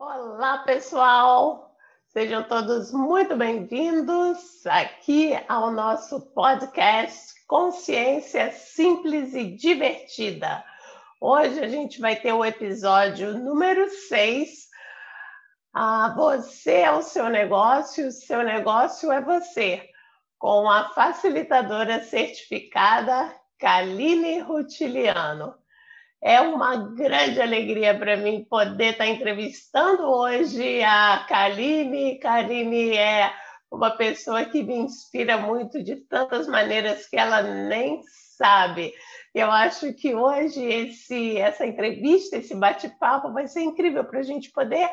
Olá, pessoal! Sejam todos muito bem-vindos aqui ao nosso podcast Consciência Simples e Divertida. Hoje a gente vai ter o episódio número 6. Ah, você é o seu negócio, o seu negócio é você, com a facilitadora certificada Kaline Rutiliano. É uma grande alegria para mim poder estar entrevistando hoje a Kaline. Kaline é uma pessoa que me inspira muito de tantas maneiras que ela nem sabe. Eu acho que hoje esse, essa entrevista, esse bate-papo vai ser incrível para a gente poder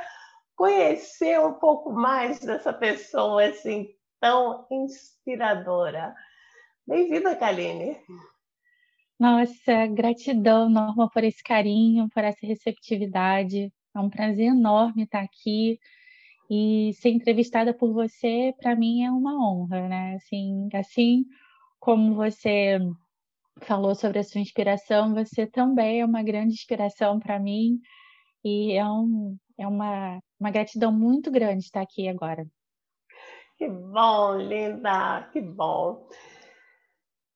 conhecer um pouco mais dessa pessoa assim tão inspiradora. Bem-vinda, Kaline. Nossa, gratidão, Norma, por esse carinho, por essa receptividade. É um prazer enorme estar aqui e ser entrevistada por você, para mim, é uma honra, né? Assim, assim como você falou sobre a sua inspiração, você também é uma grande inspiração para mim e é, um, é uma, uma gratidão muito grande estar aqui agora. Que bom, linda, que bom.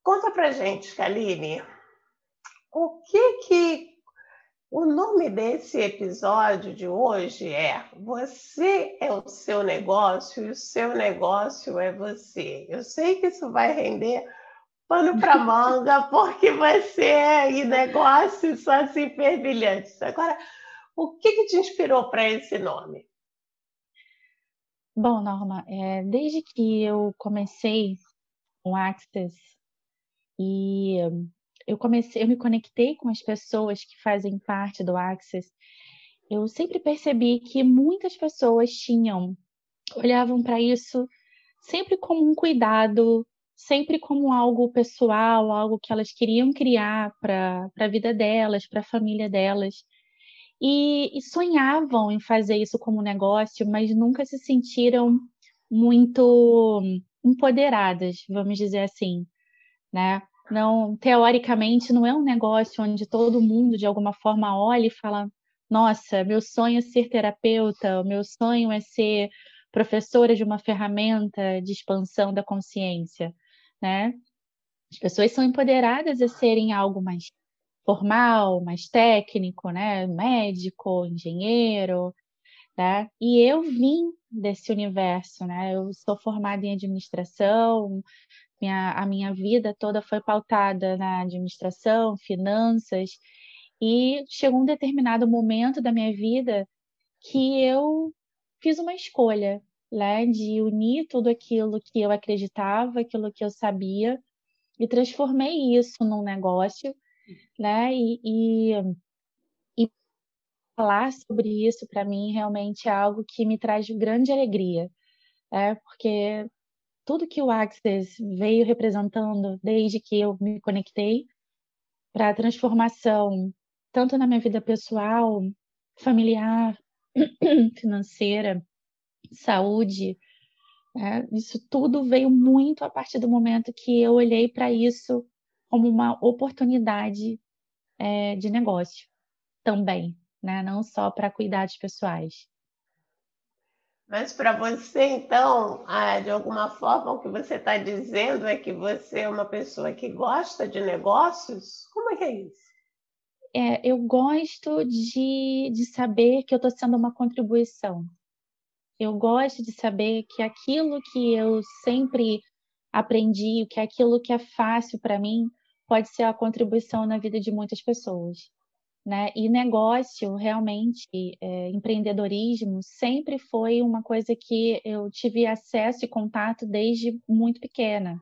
Conta pra gente, Kaline, o que que o nome desse episódio de hoje é Você é o seu negócio e o seu negócio é você. Eu sei que isso vai render pano para manga, porque você é e negócios são assim fervilhantes. Agora, o que, que te inspirou para esse nome? Bom, Norma, é, desde que eu comecei com Access e eu comecei, eu me conectei com as pessoas que fazem parte do Access. Eu sempre percebi que muitas pessoas tinham olhavam para isso sempre como um cuidado, sempre como algo pessoal, algo que elas queriam criar para a vida delas, para a família delas. E, e, sonhavam em fazer isso como negócio, mas nunca se sentiram muito empoderadas, vamos dizer assim, né? Não, teoricamente, não é um negócio onde todo mundo de alguma forma olha e fala: "Nossa, meu sonho é ser terapeuta, o meu sonho é ser professora de uma ferramenta de expansão da consciência", né? As pessoas são empoderadas a serem algo mais formal, mais técnico, né? Médico, engenheiro, né? E eu vim desse universo, né? Eu sou formada em administração, minha, a minha vida toda foi pautada na administração, finanças, e chegou um determinado momento da minha vida que eu fiz uma escolha, né, de unir tudo aquilo que eu acreditava, aquilo que eu sabia, e transformei isso num negócio, né, e, e, e falar sobre isso para mim realmente é algo que me traz grande alegria, é porque tudo que o Access veio representando desde que eu me conectei para a transformação, tanto na minha vida pessoal, familiar, financeira, saúde, né? isso tudo veio muito a partir do momento que eu olhei para isso como uma oportunidade é, de negócio também, né? não só para cuidados pessoais. Mas para você, então, ah, de alguma forma, o que você está dizendo é que você é uma pessoa que gosta de negócios? Como é que é isso? É, eu gosto de, de saber que eu estou sendo uma contribuição. Eu gosto de saber que aquilo que eu sempre aprendi, que aquilo que é fácil para mim, pode ser a contribuição na vida de muitas pessoas. Né? E negócio, realmente, é, empreendedorismo, sempre foi uma coisa que eu tive acesso e contato desde muito pequena.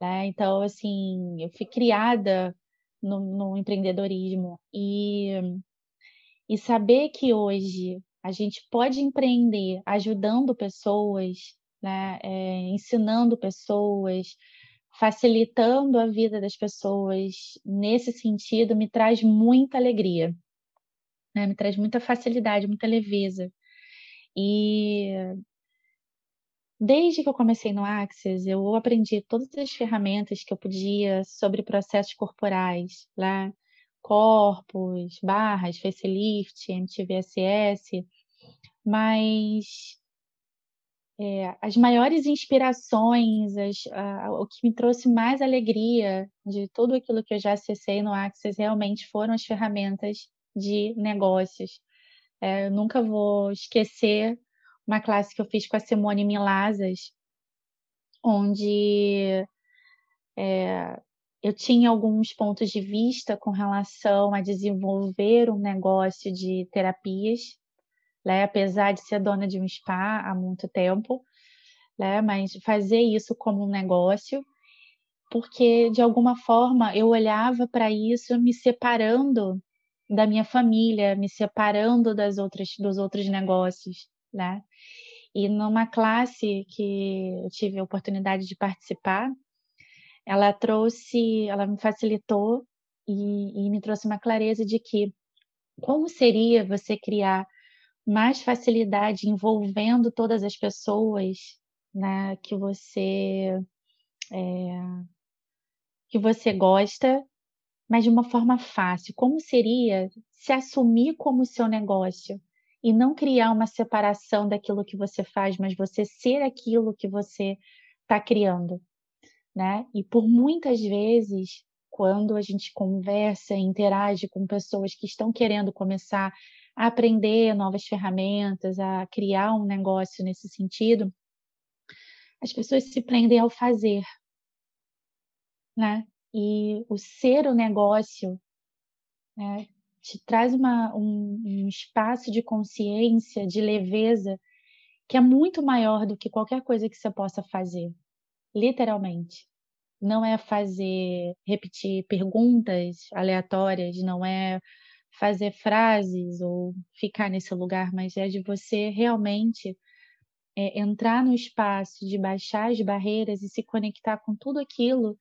Né? Então, assim, eu fui criada no, no empreendedorismo e, e saber que hoje a gente pode empreender ajudando pessoas, né? É, ensinando pessoas, facilitando a vida das pessoas nesse sentido me traz muita alegria, né? me traz muita facilidade, muita leveza. E desde que eu comecei no Access, eu aprendi todas as ferramentas que eu podia sobre processos corporais, lá, corpos, barras, facelift, MTVSS, mas é, as maiores inspirações, as, o que me trouxe mais alegria de tudo aquilo que eu já acessei no Access realmente foram as ferramentas de negócios. É, eu nunca vou esquecer uma classe que eu fiz com a Simone Milazas, onde é, eu tinha alguns pontos de vista com relação a desenvolver um negócio de terapias, né? apesar de ser dona de um spa há muito tempo, né? mas fazer isso como um negócio, porque de alguma forma eu olhava para isso me separando da minha família, me separando das outras dos outros negócios, né? E numa classe que eu tive a oportunidade de participar, ela trouxe, ela me facilitou e, e me trouxe uma clareza de que como seria você criar mais facilidade envolvendo todas as pessoas né, que você é, que você gosta, mas de uma forma fácil. Como seria se assumir como seu negócio e não criar uma separação daquilo que você faz, mas você ser aquilo que você está criando? né? E por muitas vezes, quando a gente conversa interage com pessoas que estão querendo começar a aprender novas ferramentas, a criar um negócio nesse sentido, as pessoas se prendem ao fazer, né? E o ser o negócio né, te traz uma, um, um espaço de consciência, de leveza, que é muito maior do que qualquer coisa que você possa fazer literalmente. Não é fazer, repetir perguntas aleatórias, não é fazer frases ou ficar nesse lugar, mas é de você realmente é, entrar no espaço, de baixar as barreiras e se conectar com tudo aquilo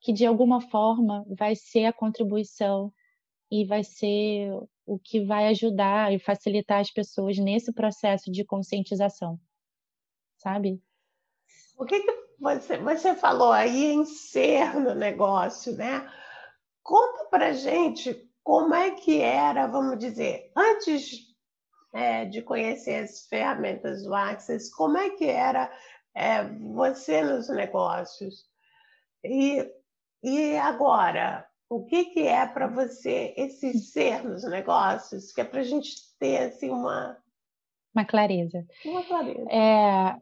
que de alguma forma vai ser a contribuição e vai ser o que vai ajudar e facilitar as pessoas nesse processo de conscientização, sabe? O que, que você, você falou aí em ser no negócio, né? Conta pra gente como é que era, vamos dizer, antes é, de conhecer as ferramentas do Access, como é que era é, você nos negócios? E, e agora, o que, que é para você esse ser nos negócios? Que é para a gente ter assim, uma... Uma clareza. Uma clareza. É,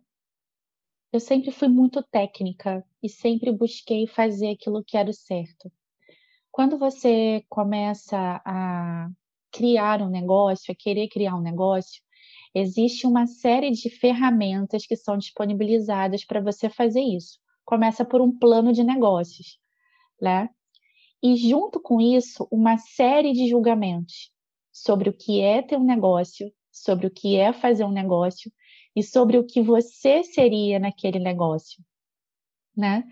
eu sempre fui muito técnica e sempre busquei fazer aquilo que era o certo. Quando você começa a criar um negócio, a querer criar um negócio, existe uma série de ferramentas que são disponibilizadas para você fazer isso. Começa por um plano de negócios, né? E junto com isso, uma série de julgamentos sobre o que é ter um negócio, sobre o que é fazer um negócio e sobre o que você seria naquele negócio, né?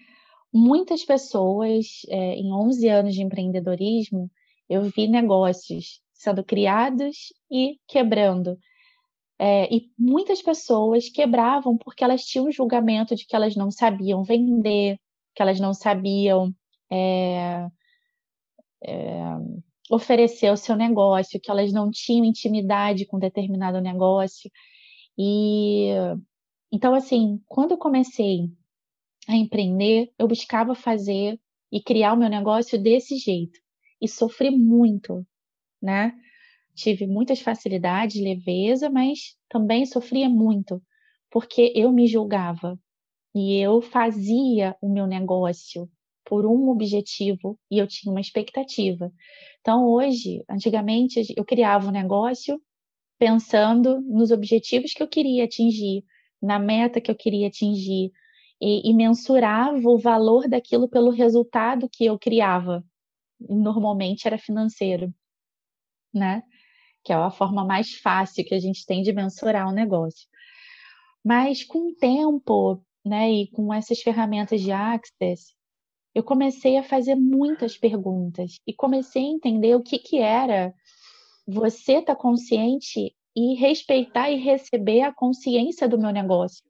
Muitas pessoas, é, em 11 anos de empreendedorismo, eu vi negócios sendo criados e quebrando. É, e muitas pessoas quebravam porque elas tinham um julgamento de que elas não sabiam vender, que elas não sabiam é, é, oferecer o seu negócio, que elas não tinham intimidade com determinado negócio. E então, assim, quando eu comecei a empreender, eu buscava fazer e criar o meu negócio desse jeito. E sofri muito, né? Tive muitas facilidades, leveza, mas também sofria muito, porque eu me julgava e eu fazia o meu negócio por um objetivo e eu tinha uma expectativa. Então, hoje, antigamente, eu criava um negócio pensando nos objetivos que eu queria atingir, na meta que eu queria atingir, e, e mensurava o valor daquilo pelo resultado que eu criava. Normalmente era financeiro, né? Que é a forma mais fácil que a gente tem de mensurar um negócio. Mas com o tempo, né, e com essas ferramentas de Access, eu comecei a fazer muitas perguntas e comecei a entender o que, que era você estar tá consciente e respeitar e receber a consciência do meu negócio.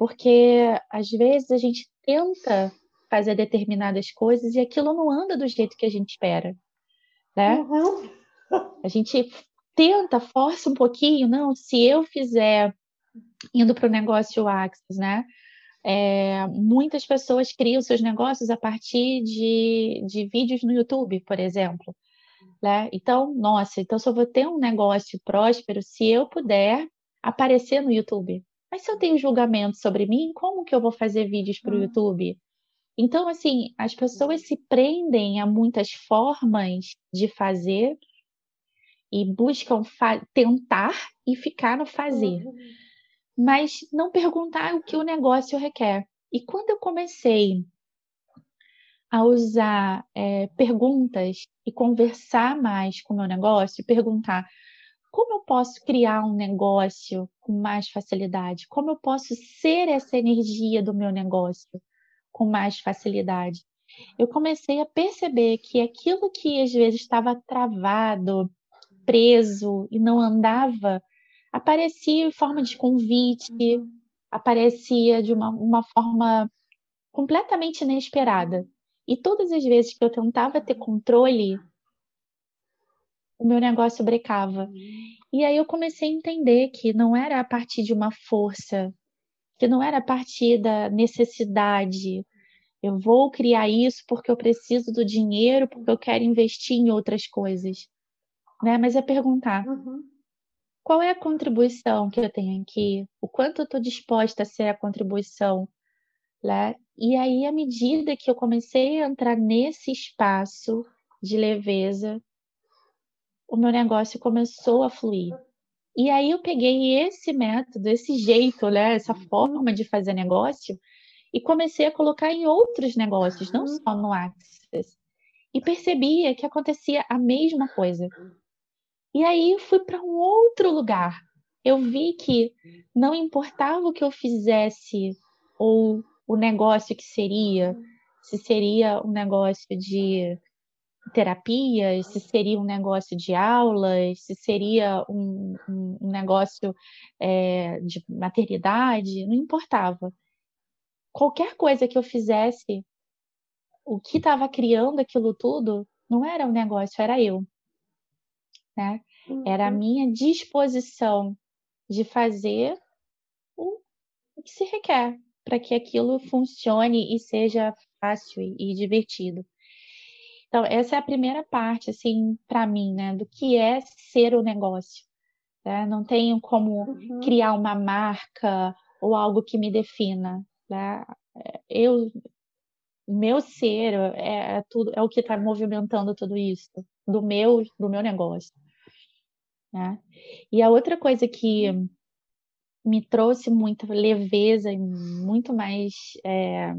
Porque às vezes a gente tenta fazer determinadas coisas e aquilo não anda do jeito que a gente espera, né? Uhum. A gente tenta, força um pouquinho, não, se eu fizer indo para o negócio Axis, né? É, muitas pessoas criam seus negócios a partir de, de vídeos no YouTube, por exemplo. Né? Então, nossa, então só vou ter um negócio próspero se eu puder aparecer no YouTube. Mas se eu tenho julgamento sobre mim, como que eu vou fazer vídeos para o uhum. YouTube? Então, assim, as pessoas se prendem a muitas formas de fazer e buscam tentar e ficar no fazer. Uhum mas não perguntar o que o negócio requer. E quando eu comecei a usar é, perguntas e conversar mais com o meu negócio, perguntar como eu posso criar um negócio com mais facilidade, como eu posso ser essa energia do meu negócio com mais facilidade. Eu comecei a perceber que aquilo que às vezes estava travado, preso e não andava aparecia em forma de convite, uhum. aparecia de uma, uma forma completamente inesperada. E todas as vezes que eu tentava ter controle, o meu negócio brecava. E aí eu comecei a entender que não era a partir de uma força, que não era a partir da necessidade. Eu vou criar isso porque eu preciso do dinheiro, porque eu quero investir em outras coisas. Né? Mas é perguntar: uhum qual é a contribuição que eu tenho aqui? O quanto eu estou disposta a ser a contribuição? Né? E aí, à medida que eu comecei a entrar nesse espaço de leveza, o meu negócio começou a fluir. E aí eu peguei esse método, esse jeito, né, essa forma de fazer negócio e comecei a colocar em outros negócios, não só no Access. E percebia que acontecia a mesma coisa. E aí fui para um outro lugar. Eu vi que não importava o que eu fizesse ou o negócio que seria, se seria um negócio de terapias, se seria um negócio de aulas, se seria um, um, negócio é, de maternidade, não importava. Qualquer coisa que eu fizesse, o que estava criando aquilo tudo não era um negócio, era eu né? Era a uhum. minha disposição de fazer o, que se requer para que aquilo funcione e seja fácil e divertido. Então, essa é a primeira parte, assim, para mim, né, do que é ser o negócio. Né? Não tenho como uhum. criar uma marca ou algo que me defina. Né? Eu, meu ser é, é tudo, é o que está movimentando tudo isso, do meu, do meu negócio. Né? E a outra coisa que me trouxe muita leveza e muito mais é,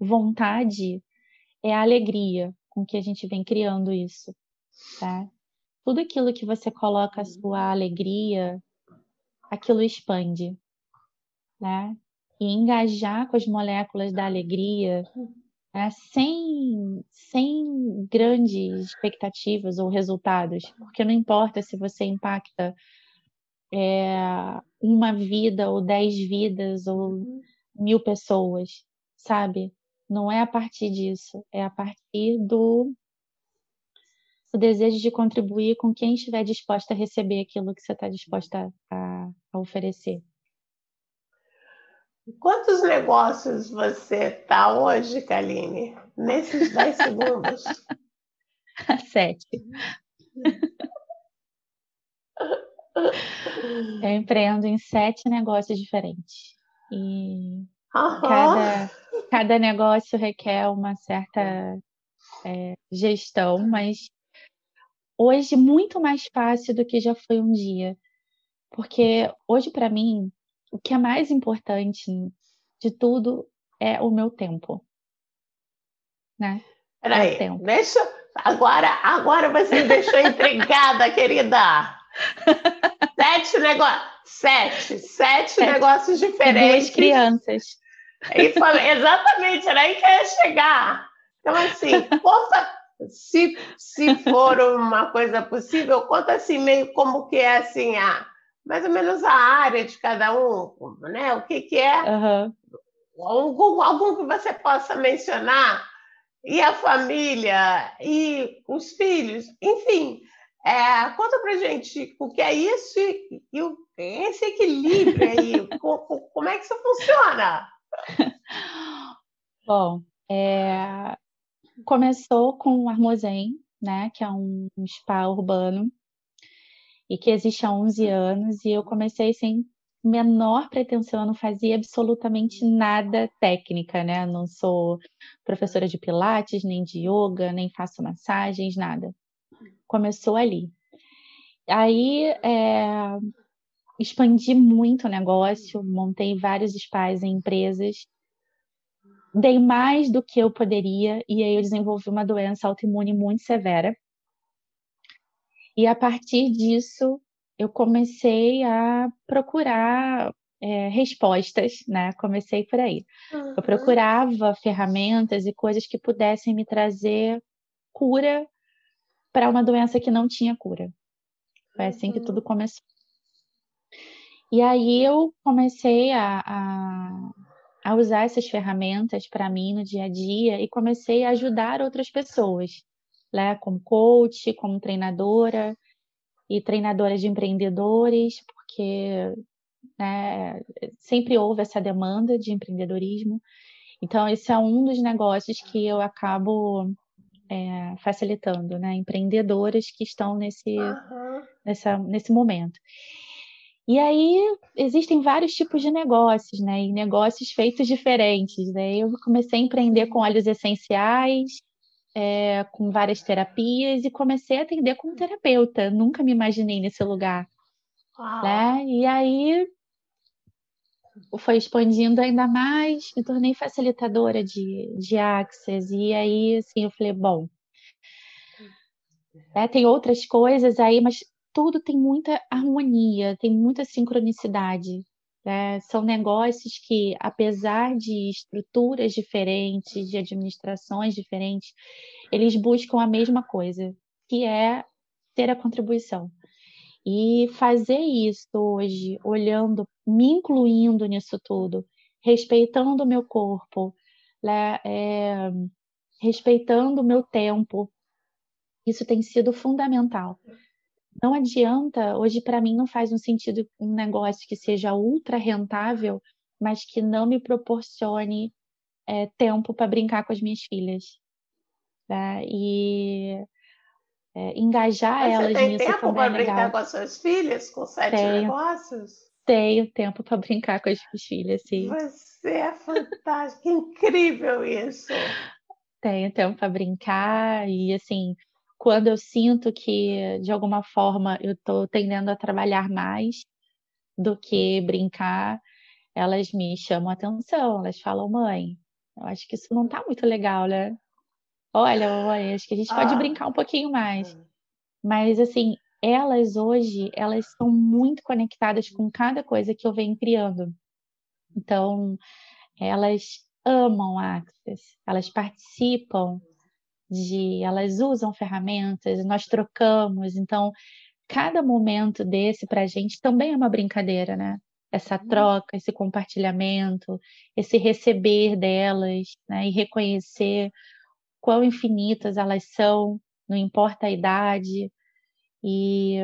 vontade é a alegria com que a gente vem criando isso. Tá? Tudo aquilo que você coloca a sua alegria, aquilo expande. Né? E engajar com as moléculas da alegria é, sem, sem grandes expectativas ou resultados, porque não importa se você impacta é, uma vida ou dez vidas ou uhum. mil pessoas, sabe? Não é a partir disso, é a partir do o desejo de contribuir com quem estiver disposta a receber aquilo que você está disposta a, a oferecer. Quantos negócios você tá hoje, Kaline? Nesses 10 segundos? Sete. Eu empreendo em sete negócios diferentes. E cada, cada negócio requer uma certa é, gestão, mas hoje muito mais fácil do que já foi um dia. Porque hoje, para mim, o que é mais importante de tudo é o meu tempo. Né? Peraí, é deixa. Agora, agora você me deixou intrigada, querida. Sete negócios. Sete, sete, sete negócios diferentes. Duas crianças. E falei, exatamente, era aí que eu ia chegar. Então, assim, conta, se, se for uma coisa possível, conta assim, meio como que é assim a mais ou menos a área de cada um, né? O que, que é uhum. algum, algum que você possa mencionar e a família e os filhos, enfim, É, conta pra gente o que é isso e, e esse equilíbrio aí, como, como é que isso funciona? Bom, é, começou com o Armozém, né, que é um, spa urbano e que existe há 11 anos, e eu comecei sem menor pretensão, eu não fazia absolutamente nada técnica, né? Não sou professora de pilates, nem de yoga, nem faço massagens, nada começou ali. Aí é, expandi muito o negócio, montei vários spas em empresas, dei mais do que eu poderia e aí eu desenvolvi uma doença autoimune muito severa. E a partir disso eu comecei a procurar é, respostas, né? Comecei por aí. Uhum. Eu procurava ferramentas e coisas que pudessem me trazer cura para uma doença que não tinha cura. Foi assim que tudo uhum. começou. E aí eu comecei a, a, a usar essas ferramentas para mim no dia a dia e comecei a ajudar outras pessoas, né? Como coach, como treinadora e treinadora de empreendedores, porque né, sempre houve essa demanda de empreendedorismo. Então, esse é um dos negócios que eu acabo é, facilitando, né? Empreendedoras que estão nesse, uhum. nessa, nesse momento. E aí existem vários tipos de negócios, né? E negócios feitos diferentes. Né? Eu comecei a empreender com óleos essenciais, é, com várias terapias, e comecei a atender como terapeuta. Nunca me imaginei nesse lugar. Né? E aí foi expandindo ainda mais, me tornei facilitadora de, de Access, e aí, assim, eu falei, bom, é, tem outras coisas aí, mas tudo tem muita harmonia, tem muita sincronicidade. Né? São negócios que, apesar de estruturas diferentes, de administrações diferentes, eles buscam a mesma coisa, que é ter a contribuição. E fazer isso hoje, olhando, me incluindo nisso tudo, respeitando o meu corpo, né, é, respeitando o meu tempo, isso tem sido fundamental. Não adianta, hoje para mim não faz um sentido um negócio que seja ultra rentável, mas que não me proporcione é, tempo para brincar com as minhas filhas. Né? E é, engajar Mas elas você tem nisso tempo também para é brincar com as suas filhas, com sete tenho, negócios? Tenho tempo para brincar com as minhas filhas, sim. Você é fantástico, incrível isso. Tenho tempo para brincar e assim, quando eu sinto que de alguma forma eu estou tendendo a trabalhar mais do que brincar, elas me chamam a atenção, elas falam, mãe, eu acho que isso não está muito legal, né? Olha, olha, acho que a gente pode ah. brincar um pouquinho mais. Hum. Mas, assim, elas hoje, elas são muito conectadas com cada coisa que eu venho criando. Então, elas amam Access, elas participam de, elas usam ferramentas, nós trocamos. Então, cada momento desse para a gente também é uma brincadeira, né? Essa uhum. troca, esse compartilhamento, esse receber delas, né? E reconhecer quão infinitas elas são, não importa a idade. E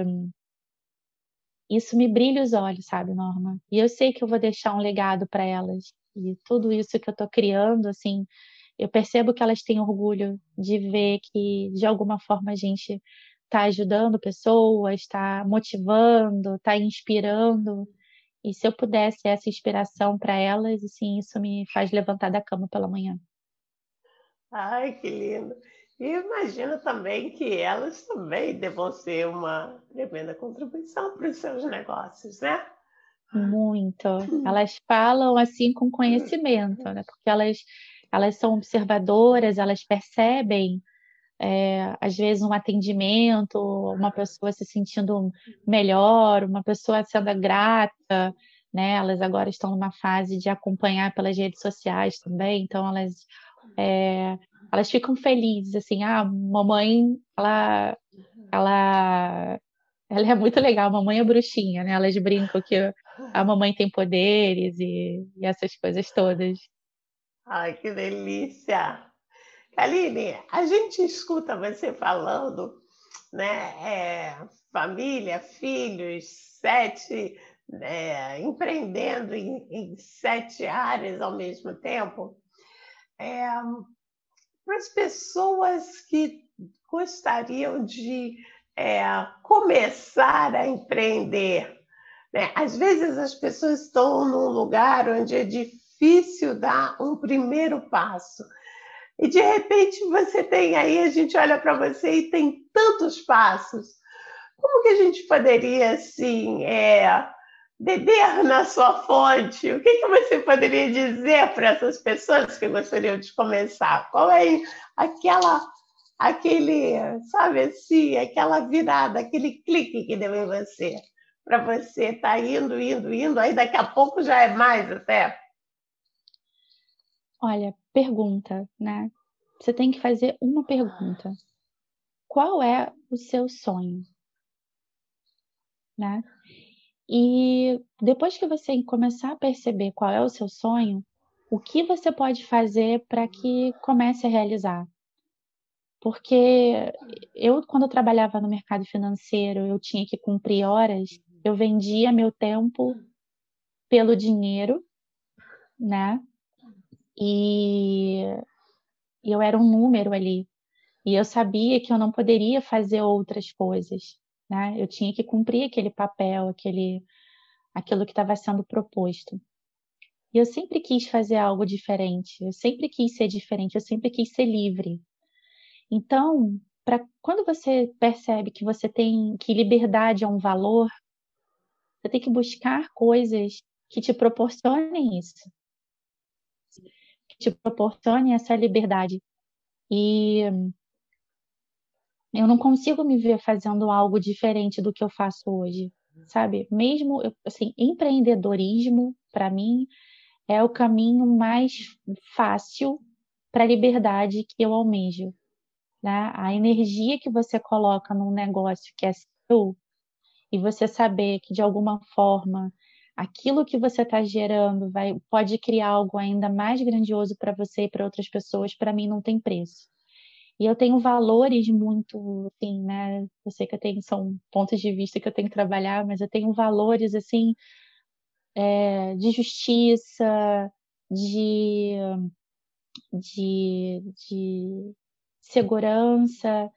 isso me brilha os olhos, sabe, Norma? E eu sei que eu vou deixar um legado para elas. E tudo isso que eu estou criando, assim, eu percebo que elas têm orgulho de ver que, de alguma forma, a gente está ajudando pessoas, está motivando, está inspirando. E se eu pudesse essa inspiração para elas, assim, isso me faz levantar da cama pela manhã. Ai, que lindo. E imagino também que elas também devam ser uma tremenda contribuição para os seus negócios, né? Muito. Elas falam assim com conhecimento, né? Porque elas, elas são observadoras, elas percebem, é, às vezes, um atendimento, uma pessoa se sentindo melhor, uma pessoa sendo grata, né? Elas agora estão numa fase de acompanhar pelas redes sociais também, então elas é, elas ficam felizes, assim, ah, mamãe, ela, ela, ela é muito legal, mamãe é bruxinha, né? Elas brincam que a mamãe tem poderes e, e essas coisas todas. Ai, que delícia! Kaline, a gente escuta você falando né? É, família, filhos, sete, é, empreendendo em, em, sete áreas ao mesmo tempo. É, para as pessoas que gostariam de é, começar a empreender, né? às vezes as pessoas estão num lugar onde é difícil dar um primeiro passo. E de repente você tem aí, a gente olha para você e tem tantos passos. Como que a gente poderia, assim, é, beber na sua fonte? O que, que você poderia dizer para essas pessoas que gostariam de começar? Qual é aquela, aquele, sabe assim, aquela virada, aquele clique que deu em você? Para você estar tá indo, indo, indo, aí daqui a pouco já é mais até. Olha, pergunta, né? Você tem que fazer uma pergunta. Qual é o seu sonho? Né? E depois que você começar a perceber qual é o seu sonho, o que você pode fazer para que comece a realizar? Porque eu, quando eu trabalhava no mercado financeiro, eu tinha que cumprir horas, eu vendia meu tempo pelo dinheiro, né? E, eu era um número ali. E eu sabia que eu não poderia fazer outras coisas, né? Eu tinha que cumprir aquele papel, aquele, aquilo que estava sendo proposto. E eu sempre quis fazer algo diferente, eu sempre quis ser diferente, eu sempre quis ser livre. Então, para quando você percebe que você tem que liberdade é um valor, você tem que buscar coisas que te proporcionem isso te proporcione essa liberdade. E eu não consigo me ver fazendo algo diferente do que eu faço hoje, sabe? Mesmo, assim, empreendedorismo, para mim, é o caminho mais fácil para a liberdade que eu almejo. Né? A energia que você coloca num negócio que é seu, e você saber que de alguma forma aquilo que você está gerando vai, pode criar algo ainda mais grandioso para você e para outras pessoas, para mim não tem preço. E eu tenho valores muito, assim, né? Eu sei que eu tenho, são pontos de vista que eu tenho que trabalhar, mas eu tenho valores, assim, é, de justiça, de, de, de segurança,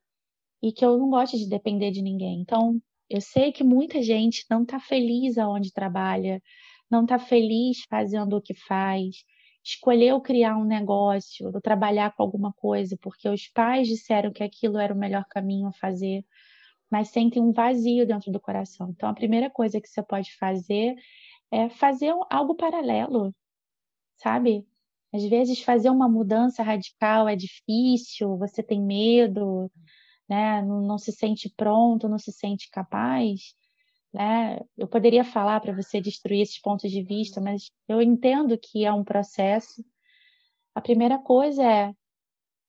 e que eu não gosto de depender de ninguém. Então, eu sei que muita gente não está feliz aonde trabalha, não está feliz fazendo o que faz, escolheu criar um negócio, ou trabalhar com alguma coisa, porque os pais disseram que aquilo era o melhor caminho a fazer, mas sentem um vazio dentro do coração. Então, a primeira coisa que você pode fazer é fazer algo paralelo, sabe? Às vezes, fazer uma mudança radical é difícil, você tem medo, né, não, não se sente pronto, não se sente capaz, né? Eu poderia falar para você destruir esses pontos de vista, mas eu entendo que é um processo. A primeira coisa é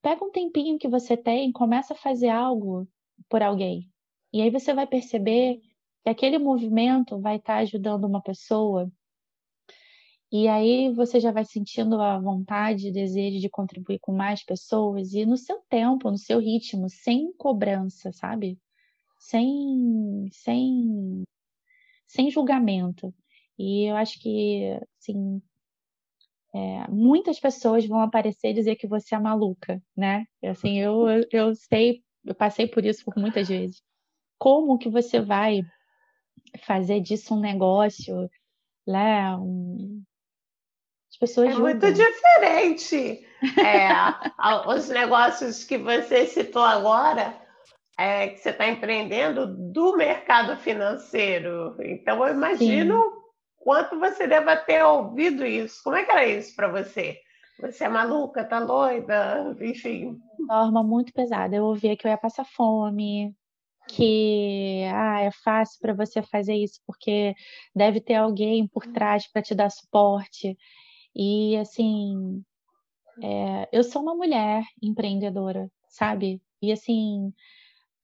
pega um tempinho que você tem, começa a fazer algo por alguém. E aí você vai perceber que aquele movimento vai estar tá ajudando uma pessoa e aí você já vai sentindo a vontade, desejo de contribuir com mais pessoas e no seu tempo, no seu ritmo, sem cobrança, sabe? Sem, sem, sem julgamento. E eu acho que, assim, é, muitas pessoas vão aparecer e dizer que você é maluca, né? Assim, eu, eu sei, eu passei por isso por muitas vezes. Como que você vai fazer disso um negócio, né? Um, pessoas é julgam. muito diferente. É, os negócios que você citou agora, é, que você está empreendendo do mercado financeiro. Então, eu imagino Sim. quanto você deva ter ouvido isso. Como é que era isso para você? Você é maluca, tá doida, enfim. Norma muito pesada. Eu ouvia que eu ia passar fome, que ah, é fácil para você fazer isso porque deve ter alguém por trás para te dar suporte. E assim, é, eu sou uma mulher empreendedora, sabe? E assim,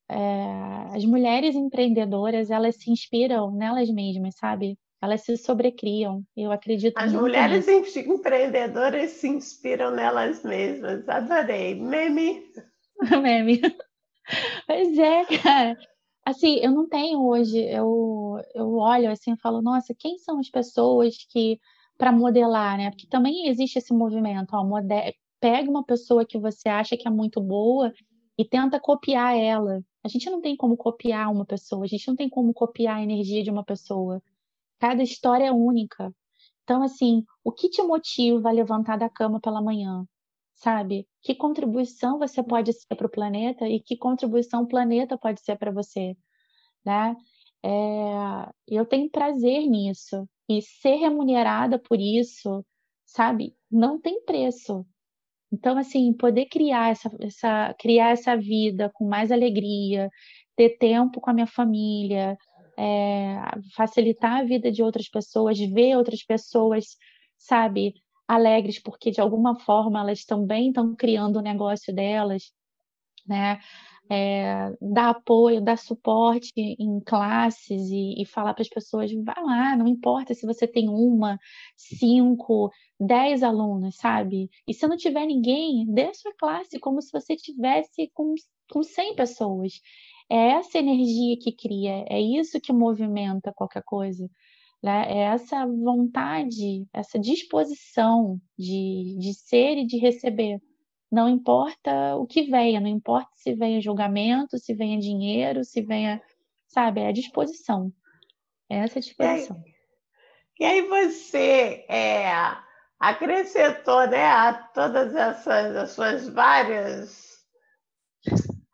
é, as mulheres empreendedoras, elas se inspiram nelas mesmas, sabe? Elas se sobrecriam. Eu acredito As mulheres nisso. empreendedoras se inspiram nelas mesmas. Adorei. Meme. Meme. Pois é, cara. Assim, eu não tenho hoje, eu, eu olho assim e falo, nossa, quem são as pessoas que, para modelar, né? Porque também existe esse movimento, ó, mode... pega uma pessoa que você acha que é muito boa e tenta copiar ela. A gente não tem como copiar uma pessoa, a gente não tem como copiar a energia de uma pessoa. Cada história é única. Então, assim, o que te motiva a levantar da cama pela manhã? Sabe? Que contribuição você pode ser para o planeta e que contribuição o planeta pode ser para você, né? É, eu tenho prazer nisso e ser remunerada por isso, sabe? Não tem preço. Então, assim, poder criar essa, essa, criar essa vida com mais alegria, ter tempo com a minha família, é, facilitar a vida de outras pessoas, ver outras pessoas, sabe, alegres, porque de alguma forma elas também estão criando o negócio delas, né? É, dar apoio, dar suporte em classes e, e falar para as pessoas, vai lá, não importa se você tem uma, cinco, dez alunos, sabe? E se não tiver ninguém, dê a sua classe como se você tivesse com, com 100 pessoas. É essa energia que cria, é isso que movimenta qualquer coisa. Né? É essa vontade, essa disposição de, de ser e de receber. Não importa o que venha, não importa se venha julgamento, se venha dinheiro, se venha, sabe, é a disposição. É essa disposição. E aí, e aí você é, acrescentou né, a todas essas as suas várias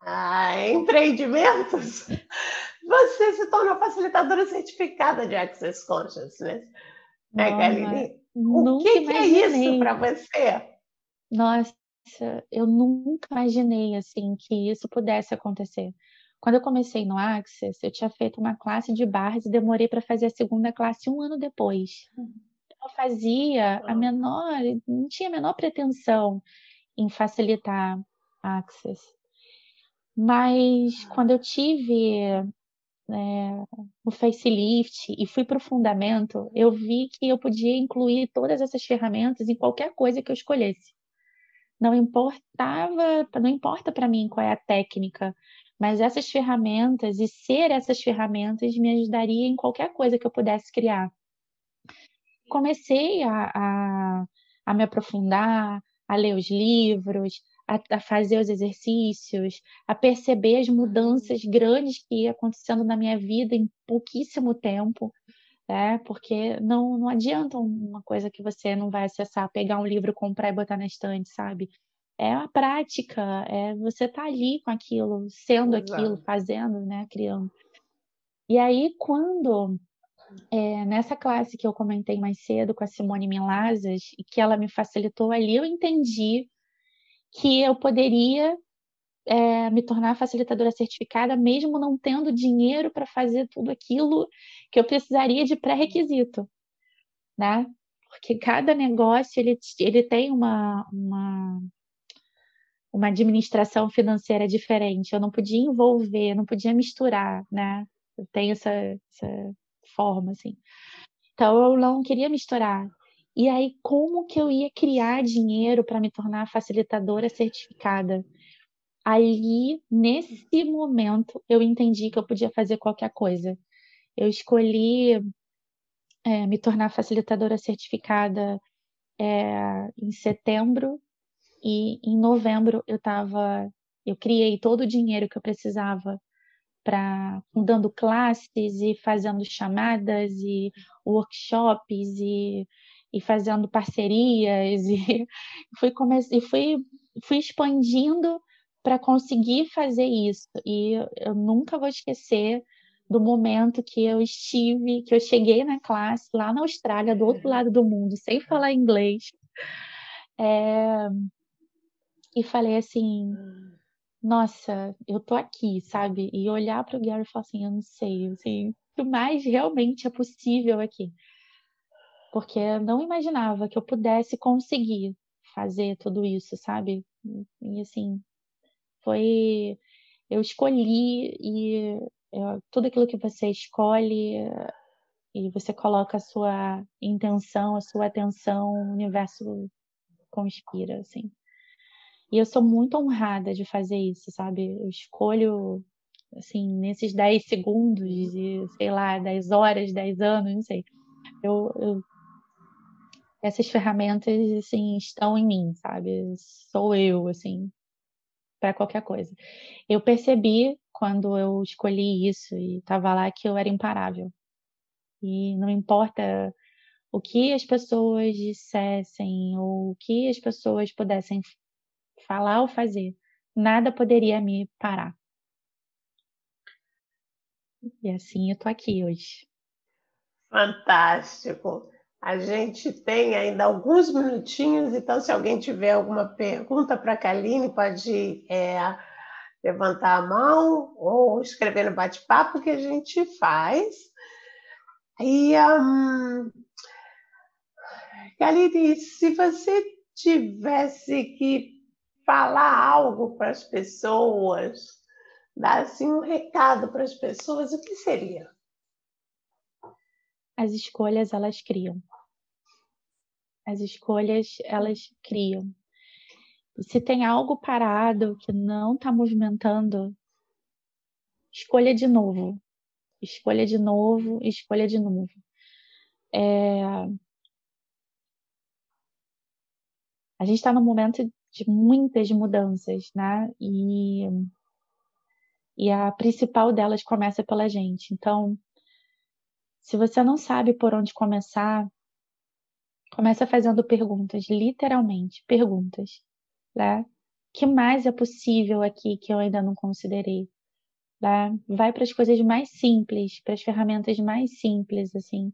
ah, empreendimentos, você se tornou facilitadora certificada de Access Consciousness. Né, Galine? O que, que, é isso para você? Nossa, eu nunca imaginei assim que isso pudesse acontecer. Quando eu comecei no Access, eu tinha feito uma classe de barras e demorei para fazer a segunda classe um ano depois. Eu fazia a menor, não tinha a menor pretensão em facilitar Access. Mas quando eu tive é, o facelift e fui para o fundamento, eu vi que eu podia incluir todas essas ferramentas em qualquer coisa que eu escolhesse. Não importava, não importa para mim qual é a técnica, mas essas ferramentas e ser essas ferramentas me ajudaria em qualquer coisa que eu pudesse criar. Comecei a, a, a me aprofundar, a ler os livros, a, a, fazer os exercícios, a perceber as mudanças grandes que iam acontecendo na minha vida em pouquíssimo tempo, né? Porque não, não adianta uma coisa que você não vai acessar, pegar um livro, comprar e botar na estante, sabe? É a prática, é você tá ali com aquilo, sendo Exato. aquilo, fazendo, né? Criando. E aí, quando é, nessa classe que eu comentei mais cedo com a Simone Milazas, e que ela me facilitou ali, eu entendi que eu poderia é, me tornar facilitadora certificada, mesmo não tendo dinheiro para fazer tudo aquilo que eu precisaria de pré-requisito, né? Porque cada negócio ele, ele tem uma, uma, uma administração financeira diferente. Eu não podia envolver, não podia misturar, né? Eu tenho essa, essa forma, assim. Então, eu não queria misturar. E aí, como que eu ia criar dinheiro para me tornar facilitadora certificada? Ali, nesse momento, eu entendi que eu podia fazer qualquer coisa. Eu escolhi é, me tornar facilitadora certificada é, em setembro e em novembro eu estava, eu criei todo o dinheiro que eu precisava para dando classes e fazendo chamadas e workshops e e fazendo parcerias e fui e fui fui expandindo para conseguir fazer isso e eu nunca vou esquecer do momento que eu estive, que eu cheguei na classe lá na Austrália, do outro lado do mundo, sem falar inglês, é, e falei assim, nossa, eu tô aqui, sabe? E olhar para o Gary e falar assim, eu não sei, assim, o mais realmente é possível aqui porque eu não imaginava que eu pudesse conseguir fazer tudo isso, sabe? E assim, foi. Eu escolhi e eu, tudo aquilo que você escolhe e você coloca a sua intenção, a sua atenção, o universo conspira, assim. E eu sou muito honrada de fazer isso, sabe? Eu escolho, assim, nesses 10 segundos, sei lá, 10 horas, 10 anos, não sei. Eu, eu essas ferramentas, assim, estão em mim, sabe? Sou eu, assim, para qualquer coisa. Eu percebi quando eu escolhi isso e estava lá que eu era imparável. E não importa o que as pessoas dissessem ou o que as pessoas pudessem falar ou fazer, nada poderia me parar. E assim eu tô aqui hoje. Fantástico. A gente tem ainda alguns minutinhos, então se alguém tiver alguma pergunta para a Kaline, pode é, levantar a mão ou escrever no bate-papo que a gente faz. E, um, Kaline, se você tivesse que falar algo para as pessoas, dar assim, um recado para as pessoas, o que seria? As escolhas elas criam. As escolhas elas criam. Se tem algo parado que não está movimentando, escolha de novo. Escolha de novo, escolha de novo. É... A gente está num momento de muitas mudanças, né? E, e a principal delas começa pela gente. Então, se você não sabe por onde começar, começa fazendo perguntas, literalmente, perguntas, né? que mais é possível aqui que eu ainda não considerei? Né? Vai para as coisas mais simples, para as ferramentas mais simples, assim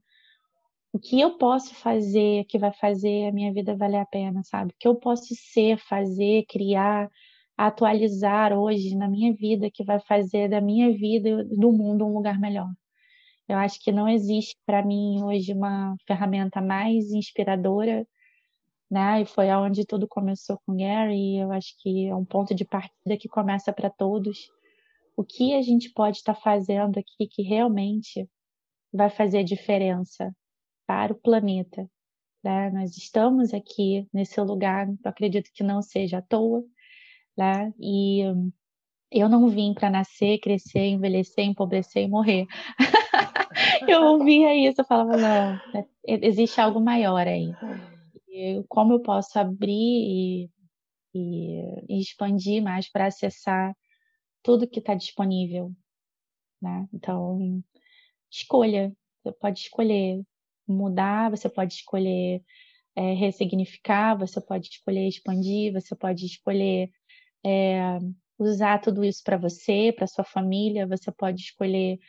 o que eu posso fazer que vai fazer a minha vida valer a pena, sabe? O que eu posso ser, fazer, criar, atualizar hoje na minha vida que vai fazer da minha vida do mundo um lugar melhor. Eu acho que não existe para mim hoje uma ferramenta mais inspiradora, né? E foi aonde tudo começou com Gary, e eu acho que é um ponto de partida que começa para todos. O que a gente pode estar tá fazendo aqui que realmente vai fazer diferença para o planeta. Né? Nós estamos aqui nesse lugar, eu acredito que não seja à toa, né? e eu não vim para nascer, crescer, envelhecer, empobrecer e morrer. eu ouvia isso, eu falava, não, né, existe algo maior aí. E como eu posso abrir e, e, e expandir mais para acessar tudo que está disponível, né? Então, escolha, você pode escolher mudar, você pode escolher é, ressignificar, você pode escolher expandir, você pode escolher é, usar tudo isso para você, para sua família, você pode escolher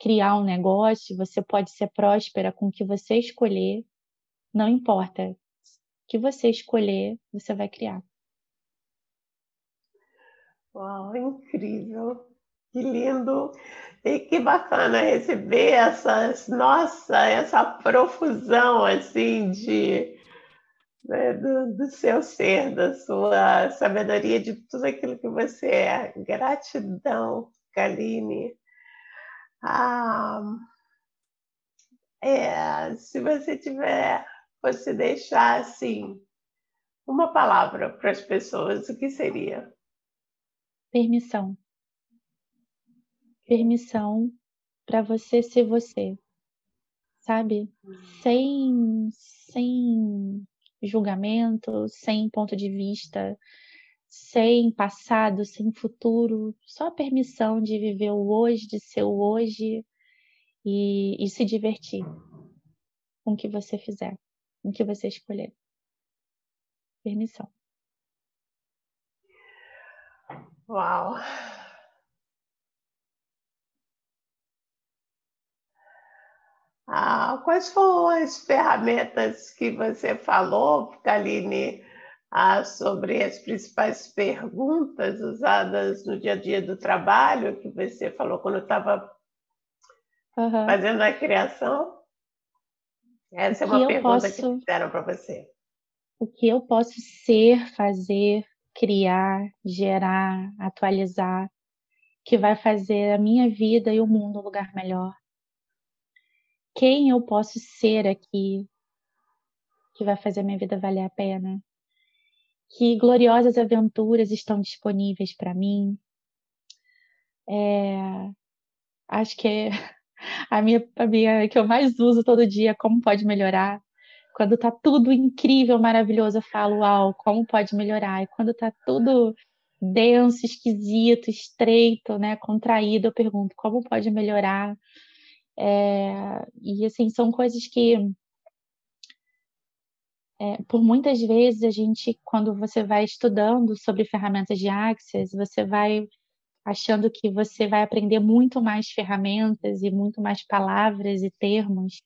criar um negócio, você pode ser próspera com o que você escolher, não importa. O que você escolher, você vai criar. Uau, incrível! Que lindo! E que bacana receber essas, nossa, essa profusão assim de né, do, do, seu ser, da sua sabedoria, de tudo aquilo que você é. Gratidão, Kaline. Ah, é, se você tiver, você deixar assim uma palavra para as pessoas, o que seria? Permissão permissão para você ser você, sabe? Sem, sem julgamento, sem ponto de vista, sem passado, sem futuro, só a permissão de viver o hoje, de ser o hoje e, e se divertir com o que você fizer, com o que você escolher. Permissão. Uau! Ah, quais foram as ferramentas que você falou, Kaline, ah, sobre as principais perguntas usadas no dia a dia do trabalho, que você falou quando estava uhum. fazendo a criação? Essa é uma pergunta posso... que fizeram para você. O que eu posso ser, fazer, criar, gerar, atualizar, que vai fazer a minha vida e o mundo um lugar melhor? Quem eu posso ser aqui que vai fazer a minha vida valer a pena? que gloriosas aventuras estão disponíveis para mim. É, acho que é a minha, a minha que eu mais uso todo dia, como pode melhorar. Quando tá tudo incrível, maravilhoso, eu falo, uau, como pode melhorar? E quando tá tudo denso, esquisito, estreito, né, contraído, eu pergunto, como pode melhorar? É, e assim, são coisas que é, por muitas vezes a gente, quando você vai estudando sobre ferramentas de Access, você vai achando que você vai aprender muito mais ferramentas e muito mais palavras e termos,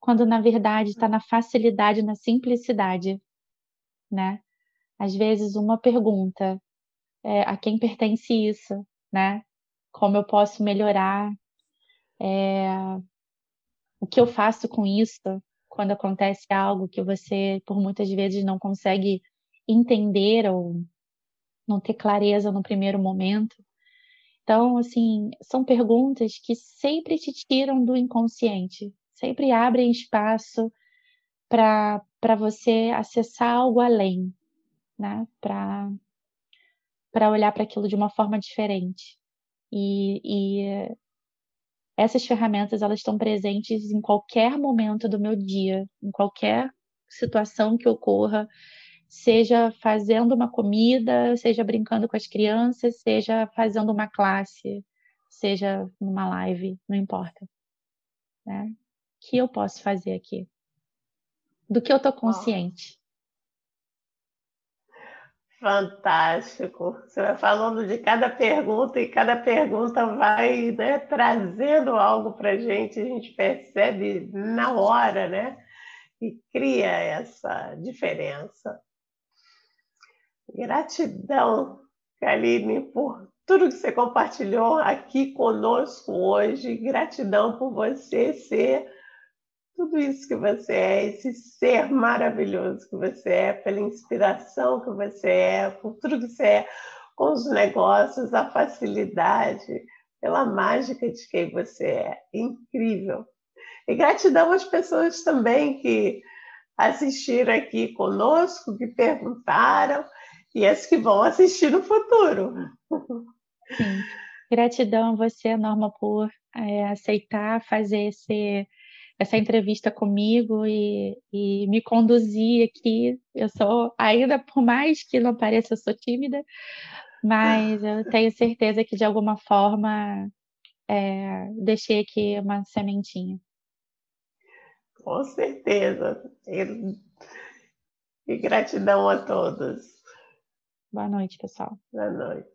quando na verdade está na facilidade, na simplicidade, né? Às vezes uma pergunta, é, a quem pertence isso, né? Como eu posso melhorar? É, o que eu faço com isso quando acontece algo que você, por muitas vezes, não consegue entender ou não ter clareza no primeiro momento? Então, assim, são perguntas que sempre te tiram do inconsciente, sempre abrem espaço para você acessar algo além, né? Para olhar para aquilo de uma forma diferente. E, e essas ferramentas elas estão presentes em qualquer momento do meu dia, em qualquer situação que ocorra, seja fazendo uma comida, seja brincando com as crianças, seja fazendo uma classe, seja numa live, não importa. Né? O que eu posso fazer aqui? Do que eu estou consciente? Fantástico. Você vai falando de cada pergunta e cada pergunta vai né, trazendo algo para a gente, a gente percebe na hora, né? E cria essa diferença. Gratidão, Kaline, por tudo que você compartilhou aqui conosco hoje. Gratidão por você ser tudo isso que você é, esse ser maravilhoso que você é, pela inspiração que você é, por tudo que você é com os negócios, a facilidade, pela mágica de quem você é. Incrível. E gratidão às pessoas também que assistiram aqui conosco, que perguntaram e as que vão assistir no futuro. Sim. Gratidão a você, Norma, por é, aceitar fazer esse, essa entrevista comigo e, e, me conduzir aqui. Eu sou, ainda por mais que não pareça, eu sou tímida, mas eu tenho certeza que de alguma forma é, deixei aqui uma sementinha. Com certeza. E, e gratidão a todos. Boa noite, pessoal. Boa noite.